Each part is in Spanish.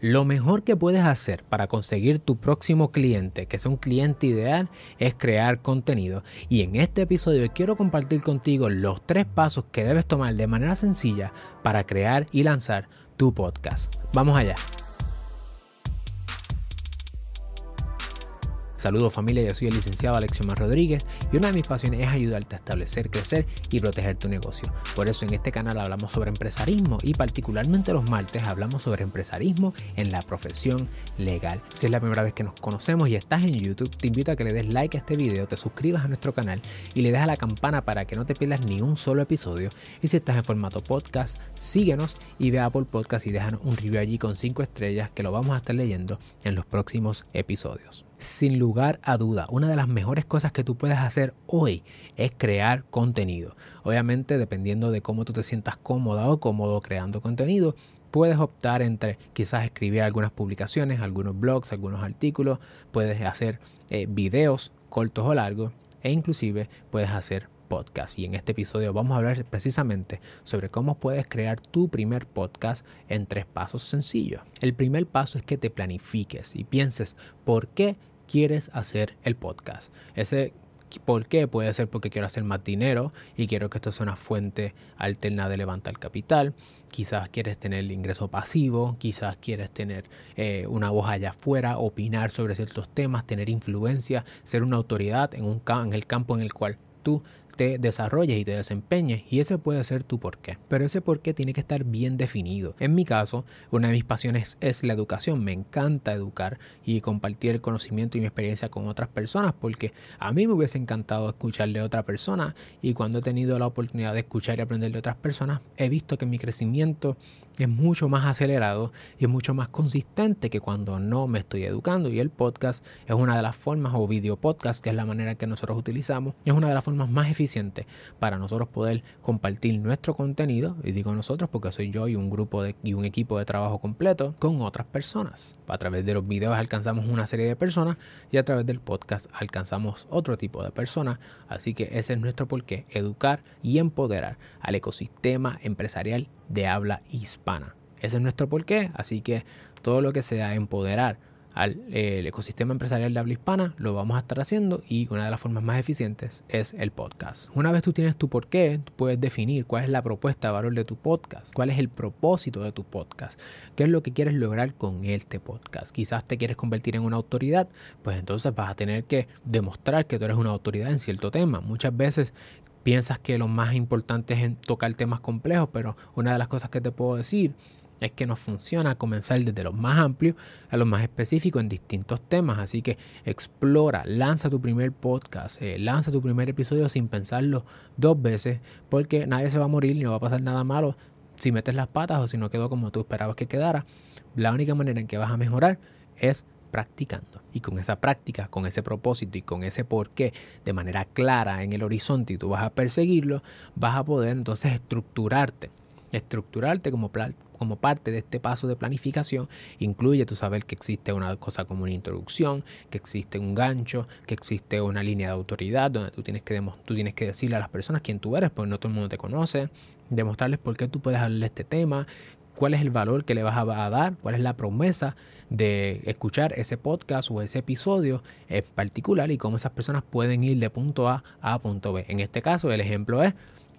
Lo mejor que puedes hacer para conseguir tu próximo cliente, que sea un cliente ideal, es crear contenido. Y en este episodio quiero compartir contigo los tres pasos que debes tomar de manera sencilla para crear y lanzar tu podcast. Vamos allá. Saludos familia, yo soy el licenciado Alexiomar Rodríguez y una de mis pasiones es ayudarte a establecer, crecer y proteger tu negocio. Por eso en este canal hablamos sobre empresarismo y particularmente los martes hablamos sobre empresarismo en la profesión legal. Si es la primera vez que nos conocemos y estás en YouTube, te invito a que le des like a este video, te suscribas a nuestro canal y le des a la campana para que no te pierdas ni un solo episodio. Y si estás en formato podcast, síguenos y ve a Apple Podcast y déjanos un review allí con 5 estrellas que lo vamos a estar leyendo en los próximos episodios. Sin lugar a duda, una de las mejores cosas que tú puedes hacer hoy es crear contenido. Obviamente, dependiendo de cómo tú te sientas cómoda o cómodo creando contenido, puedes optar entre quizás escribir algunas publicaciones, algunos blogs, algunos artículos, puedes hacer eh, videos cortos o largos e inclusive puedes hacer podcast. Y en este episodio vamos a hablar precisamente sobre cómo puedes crear tu primer podcast en tres pasos sencillos. El primer paso es que te planifiques y pienses por qué quieres hacer el podcast. Ese ¿Por qué? Puede ser porque quiero hacer más dinero y quiero que esto sea una fuente alterna de levantar capital. Quizás quieres tener el ingreso pasivo, quizás quieres tener eh, una voz allá afuera, opinar sobre ciertos temas, tener influencia, ser una autoridad en, un, en el campo en el cual tú te desarrolles y te desempeñes y ese puede ser tu porqué. Pero ese porqué tiene que estar bien definido. En mi caso, una de mis pasiones es la educación. Me encanta educar y compartir el conocimiento y mi experiencia con otras personas porque a mí me hubiese encantado escuchar de otra persona y cuando he tenido la oportunidad de escuchar y aprender de otras personas, he visto que mi crecimiento es mucho más acelerado y es mucho más consistente que cuando no me estoy educando. Y el podcast es una de las formas, o video podcast, que es la manera que nosotros utilizamos, es una de las formas más eficientes para nosotros poder compartir nuestro contenido. Y digo nosotros porque soy yo y un grupo de, y un equipo de trabajo completo con otras personas. A través de los videos alcanzamos una serie de personas y a través del podcast alcanzamos otro tipo de personas. Así que ese es nuestro porqué, educar y empoderar al ecosistema empresarial de habla hispana. Ese es nuestro porqué, así que todo lo que sea empoderar al ecosistema empresarial de habla hispana lo vamos a estar haciendo y una de las formas más eficientes es el podcast. Una vez tú tienes tu porqué, puedes definir cuál es la propuesta de valor de tu podcast, cuál es el propósito de tu podcast, qué es lo que quieres lograr con este podcast. Quizás te quieres convertir en una autoridad, pues entonces vas a tener que demostrar que tú eres una autoridad en cierto tema. Muchas veces piensas que lo más importante es tocar temas complejos, pero una de las cosas que te puedo decir es que no funciona comenzar desde lo más amplio a lo más específico en distintos temas. Así que explora, lanza tu primer podcast, eh, lanza tu primer episodio sin pensarlo dos veces, porque nadie se va a morir ni no va a pasar nada malo si metes las patas o si no quedó como tú esperabas que quedara. La única manera en que vas a mejorar es practicando. Y con esa práctica, con ese propósito y con ese porqué de manera clara en el horizonte y tú vas a perseguirlo, vas a poder entonces estructurarte. Estructurarte como, como parte de este paso de planificación incluye tú saber que existe una cosa como una introducción, que existe un gancho, que existe una línea de autoridad donde tú tienes que, tú tienes que decirle a las personas quién tú eres, porque no todo el mundo te conoce, demostrarles por qué tú puedes hablar de este tema, cuál es el valor que le vas a dar, cuál es la promesa de escuchar ese podcast o ese episodio en particular y cómo esas personas pueden ir de punto A a punto B. En este caso, el ejemplo es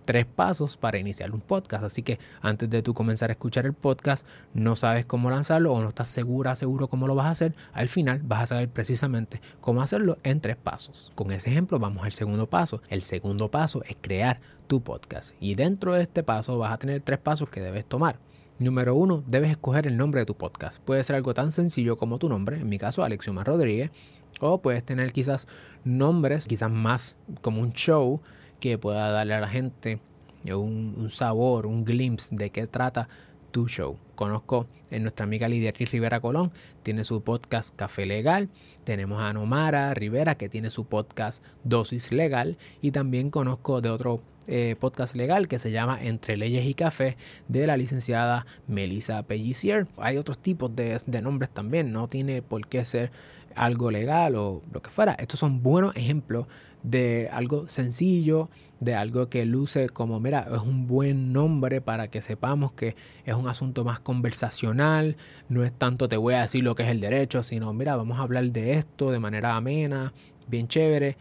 tres pasos para iniciar un podcast. Así que antes de tú comenzar a escuchar el podcast, no sabes cómo lanzarlo o no estás segura, seguro cómo lo vas a hacer, al final vas a saber precisamente cómo hacerlo en tres pasos. Con ese ejemplo vamos al segundo paso. El segundo paso es crear tu podcast. Y dentro de este paso vas a tener tres pasos que debes tomar. Número uno, debes escoger el nombre de tu podcast. Puede ser algo tan sencillo como tu nombre, en mi caso Alexioma Rodríguez, o puedes tener quizás nombres, quizás más como un show que pueda darle a la gente un, sabor, un glimpse de qué trata tu show. Conozco a nuestra amiga Lidia Rivera Colón, tiene su podcast Café Legal. Tenemos a Nomara Rivera, que tiene su podcast Dosis Legal. Y también conozco de otro eh, podcast legal que se llama Entre Leyes y Café de la licenciada Melissa Pellicier. Hay otros tipos de, de nombres también, no tiene por qué ser algo legal o lo que fuera. Estos son buenos ejemplos de algo sencillo, de algo que luce como, mira, es un buen nombre para que sepamos que es un asunto más conversacional, no es tanto te voy a decir lo que es el derecho, sino, mira, vamos a hablar de esto de manera amena, bien chévere.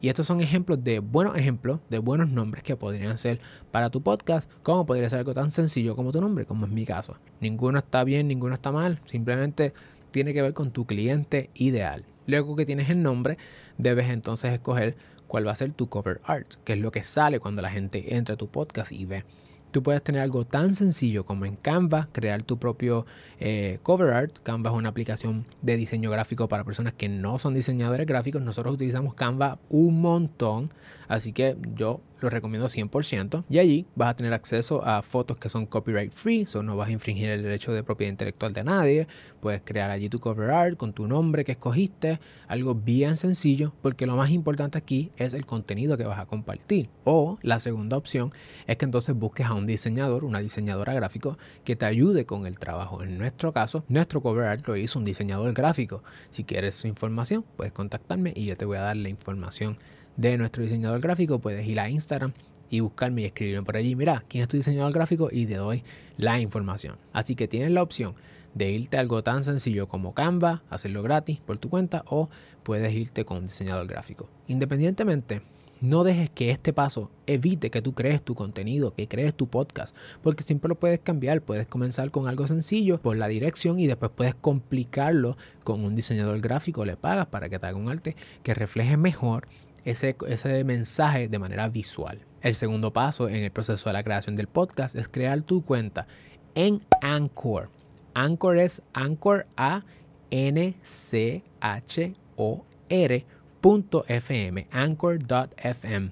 Y estos son ejemplos de buenos ejemplos, de buenos nombres que podrían ser para tu podcast, como podría ser algo tan sencillo como tu nombre, como es mi caso. Ninguno está bien, ninguno está mal, simplemente tiene que ver con tu cliente ideal. Luego que tienes el nombre, debes entonces escoger cuál va a ser tu cover art, que es lo que sale cuando la gente entra a tu podcast y ve. Tú puedes tener algo tan sencillo como en Canva, crear tu propio eh, cover art. Canva es una aplicación de diseño gráfico para personas que no son diseñadores gráficos. Nosotros utilizamos Canva un montón, así que yo lo recomiendo 100%. Y allí vas a tener acceso a fotos que son copyright free, o no vas a infringir el derecho de propiedad intelectual de nadie. Puedes crear allí tu cover art con tu nombre que escogiste, algo bien sencillo, porque lo más importante aquí es el contenido que vas a compartir. O la segunda opción es que entonces busques a un diseñador, una diseñadora gráfico que te ayude con el trabajo. En nuestro caso, nuestro cover art lo hizo un diseñador gráfico. Si quieres su información, puedes contactarme y yo te voy a dar la información de nuestro diseñador gráfico, puedes ir a Instagram y buscarme y escribirme por allí, mira, quién es tu diseñador gráfico y te doy la información. Así que tienes la opción de irte a algo tan sencillo como Canva, hacerlo gratis por tu cuenta o puedes irte con un diseñador gráfico. Independientemente, no dejes que este paso evite que tú crees tu contenido, que crees tu podcast, porque siempre lo puedes cambiar. Puedes comenzar con algo sencillo por la dirección y después puedes complicarlo con un diseñador gráfico. Le pagas para que te haga un arte que refleje mejor ese, ese mensaje de manera visual. El segundo paso en el proceso de la creación del podcast es crear tu cuenta en Anchor. Anchor es Anchor A N C H O R.fm, anchor.fm.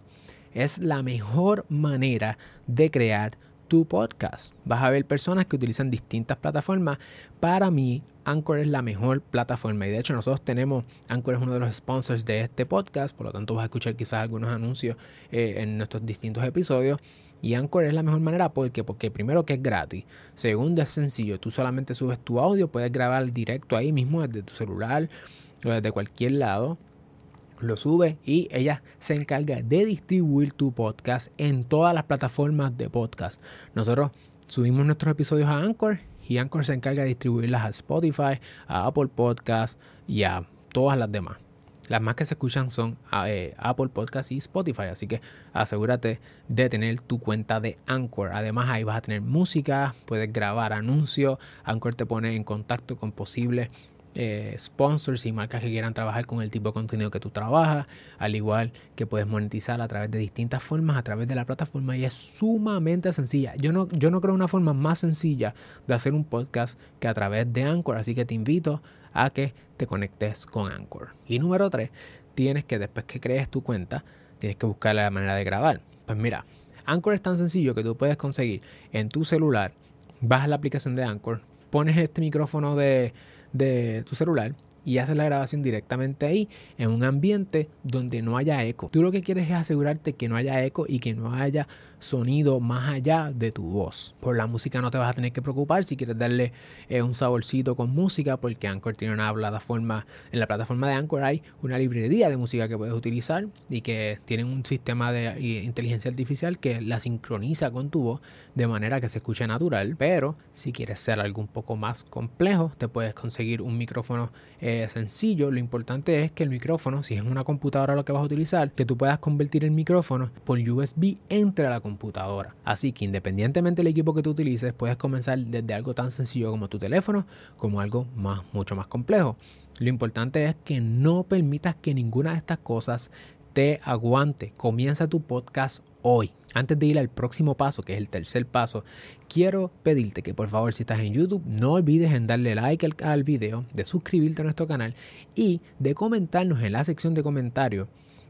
Es la mejor manera de crear tu podcast. Vas a ver personas que utilizan distintas plataformas. Para mí, Anchor es la mejor plataforma. Y de hecho nosotros tenemos, Anchor es uno de los sponsors de este podcast, por lo tanto vas a escuchar quizás algunos anuncios eh, en nuestros distintos episodios. Y Anchor es la mejor manera. Porque, porque primero que es gratis, segundo es sencillo, tú solamente subes tu audio, puedes grabar directo ahí mismo desde tu celular o desde cualquier lado lo sube y ella se encarga de distribuir tu podcast en todas las plataformas de podcast. Nosotros subimos nuestros episodios a Anchor y Anchor se encarga de distribuirlas a Spotify, a Apple Podcast y a todas las demás. Las más que se escuchan son eh, Apple Podcast y Spotify, así que asegúrate de tener tu cuenta de Anchor. Además ahí vas a tener música, puedes grabar anuncios, Anchor te pone en contacto con posibles eh, sponsors y marcas que quieran trabajar con el tipo de contenido que tú trabajas, al igual que puedes monetizar a través de distintas formas, a través de la plataforma y es sumamente sencilla. Yo no, yo no creo una forma más sencilla de hacer un podcast que a través de Anchor, así que te invito a que te conectes con Anchor. Y número 3, tienes que después que crees tu cuenta, tienes que buscar la manera de grabar. Pues mira, Anchor es tan sencillo que tú puedes conseguir en tu celular, bajas la aplicación de Anchor, pones este micrófono de de tu celular y haces la grabación directamente ahí en un ambiente donde no haya eco. Tú lo que quieres es asegurarte que no haya eco y que no haya sonido más allá de tu voz. Por la música no te vas a tener que preocupar si quieres darle eh, un saborcito con música, porque Anchor tiene una plataforma, en la plataforma de Anchor hay una librería de música que puedes utilizar y que tienen un sistema de eh, inteligencia artificial que la sincroniza con tu voz de manera que se escuche natural. Pero si quieres ser algo un poco más complejo, te puedes conseguir un micrófono eh, sencillo. Lo importante es que el micrófono, si es una computadora lo que vas a utilizar, que tú puedas convertir el micrófono por USB entre la computadora computadora. Así que independientemente del equipo que tú utilices, puedes comenzar desde algo tan sencillo como tu teléfono, como algo más, mucho más complejo. Lo importante es que no permitas que ninguna de estas cosas te aguante. Comienza tu podcast hoy. Antes de ir al próximo paso, que es el tercer paso, quiero pedirte que por favor si estás en YouTube no olvides en darle like al, video, de suscribirte a nuestro canal y de comentarnos en la sección de comentarios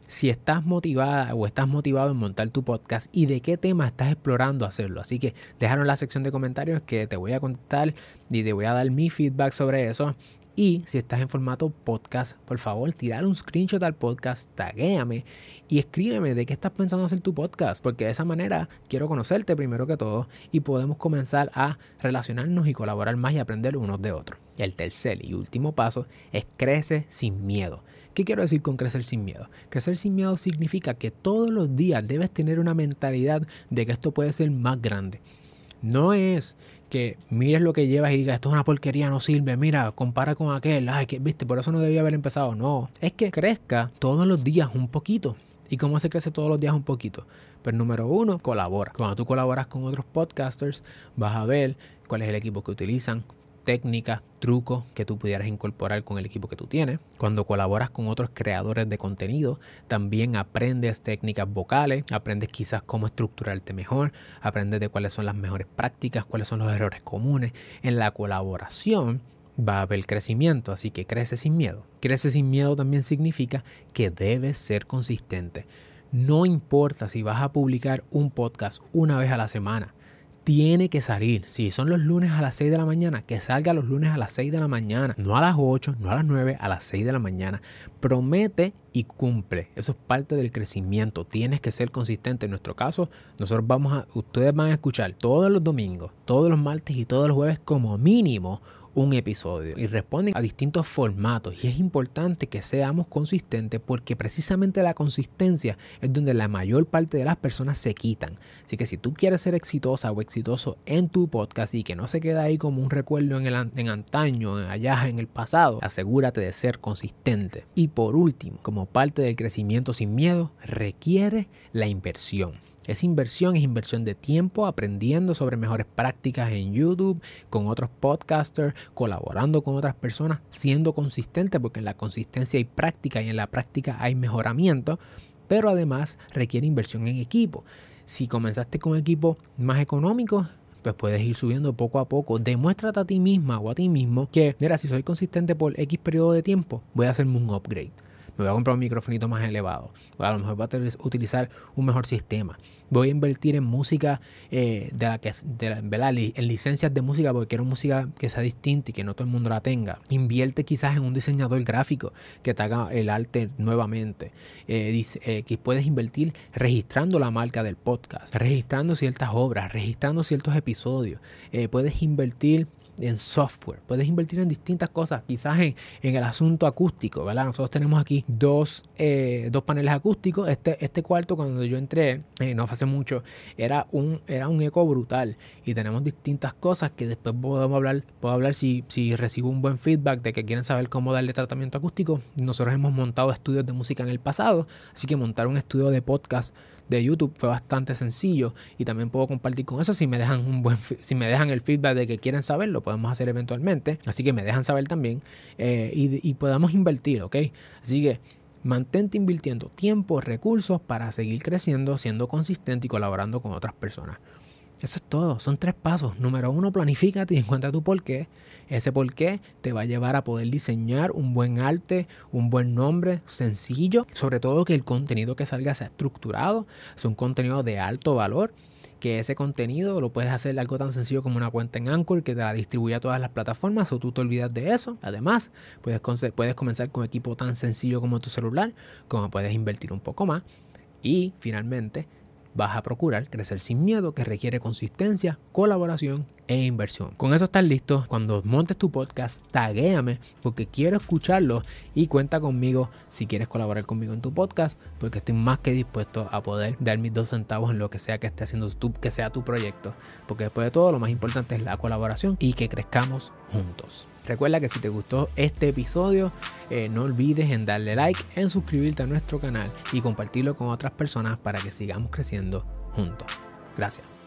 si estás motivada o estás motivado en montar tu podcast y de qué tema estás explorando hacerlo. Así que déjanos en la sección de comentarios que te voy a contar y te voy a dar mi feedback sobre eso. Y si estás en formato podcast, por favor, tirar un screenshot al podcast, taguéame y escríbeme de qué estás pensando hacer tu podcast, porque de esa manera quiero conocerte primero que todo y podemos comenzar a relacionarnos y colaborar más y aprender unos de otros. El tercer y último paso es crece sin miedo. ¿Qué quiero decir con crecer sin miedo? Crecer sin miedo significa que todos los días debes tener una mentalidad de que esto puede ser más grande. No es que mires lo que llevas y digas, esto es una porquería, no sirve, mira, compara con aquel, ay, que viste, por eso no debía haber empezado. No, es que crezca todos los días un poquito. ¿Y cómo se crece todos los días un poquito? Pues número uno, colabora. Cuando tú colaboras con otros podcasters, vas a ver cuál es el equipo que utilizan, técnicas, trucos que tú pudieras incorporar con el equipo que tú tienes. Cuando colaboras con otros creadores de contenido, también aprendes técnicas vocales, aprendes quizás cómo estructurarte mejor, aprendes de cuáles son las mejores prácticas, cuáles son los errores comunes. En la colaboración va a haber crecimiento, así que crece sin miedo. Crece sin miedo también significa que debes ser consistente. No importa si vas a publicar un podcast una vez a la semana, tiene que salir. Si son los lunes a las 6 de la mañana, que salga los lunes a las 6 de la mañana, no a las 8, no a las 9, a las 6 de la mañana. Promete y cumple. Eso es parte del crecimiento. Tienes que ser consistente. En nuestro caso, nosotros vamos a, ustedes van a escuchar todos los domingos, todos los martes y todos los jueves como mínimo un episodio y responden a distintos formatos y es importante que seamos consistentes porque precisamente la consistencia es donde la mayor parte de las personas se quitan. Así que si tú quieres ser exitosa o exitoso en tu podcast y que no se queda ahí como un recuerdo en, el, en antaño, allá en el pasado, asegúrate de ser consistente. Y por último, como parte del crecimiento sin miedo, requiere la inversión. Esa inversión es inversión de tiempo aprendiendo sobre mejores prácticas en YouTube, con otros podcasters, colaborando con otras personas, siendo consistente porque en la consistencia hay práctica y en la práctica hay mejoramiento, pero además requiere inversión en equipo. Si comenzaste con equipo más económico, pues puedes ir subiendo poco a poco. Demuéstrate a ti misma o a ti mismo que, mira, si soy consistente por X periodo de tiempo, voy a hacerme un upgrade me voy a comprar un microfonito más elevado, a lo mejor voy a utilizar un mejor sistema, voy a invertir en música eh, de la que de en licencias de música porque quiero música que sea distinta y que no todo el mundo la tenga. Invierte quizás en un diseñador gráfico que te haga el arte nuevamente. Eh, eh, que puedes invertir registrando la marca del podcast, registrando ciertas obras, registrando ciertos episodios. puedes invertir en software, puedes invertir en distintas cosas, quizás en, el asunto acústico, ¿verdad? Nosotros tenemos aquí dos, eh, dos paneles acústicos. Este, este cuarto, cuando yo entré, eh, no hace mucho, era un, era un eco brutal y tenemos distintas cosas que después podemos hablar, puedo hablar si, si recibo un buen feedback de que quieren saber cómo darle tratamiento acústico. Nosotros hemos montado estudios de música en el pasado, así que montar un estudio de podcast de YouTube fue bastante sencillo y también puedo compartir con eso. Si me dejan un buen si me dejan el feedback de que quieren saber lo podemos hacer eventualmente. Así que me dejan saber también eh, y, y podamos invertir ok así que Mantente invirtiendo tiempo, recursos para seguir creciendo, siendo consistente y colaborando con otras personas. Eso es todo, son tres pasos. Número uno, planifícate y encuentra tu por qué. Ese por qué te va a llevar a poder diseñar un buen arte, un buen nombre sencillo, sobre todo que el contenido que salga sea estructurado, es un contenido de alto valor, que ese contenido lo puedes hacer algo tan sencillo como una cuenta en Anchor que te la distribuye a todas las plataformas o tú te olvidas de eso. Además, puedes, puedes comenzar con un equipo tan sencillo como tu celular, como puedes invertir un poco más. Y finalmente, vas a procurar crecer sin miedo que requiere consistencia, colaboración e inversión. Con eso estás listo. Cuando montes tu podcast, taguéame porque quiero escucharlo y cuenta conmigo si quieres colaborar conmigo en tu podcast porque estoy más que dispuesto a poder dar mis dos centavos en lo que sea que esté haciendo tú, que sea tu proyecto. Porque después de todo, lo más importante es la colaboración y que crezcamos juntos. Recuerda que si te gustó este episodio, eh, no olvides en darle like, en suscribirte a nuestro canal y compartirlo con otras personas para que sigamos creciendo juntos. Gracias.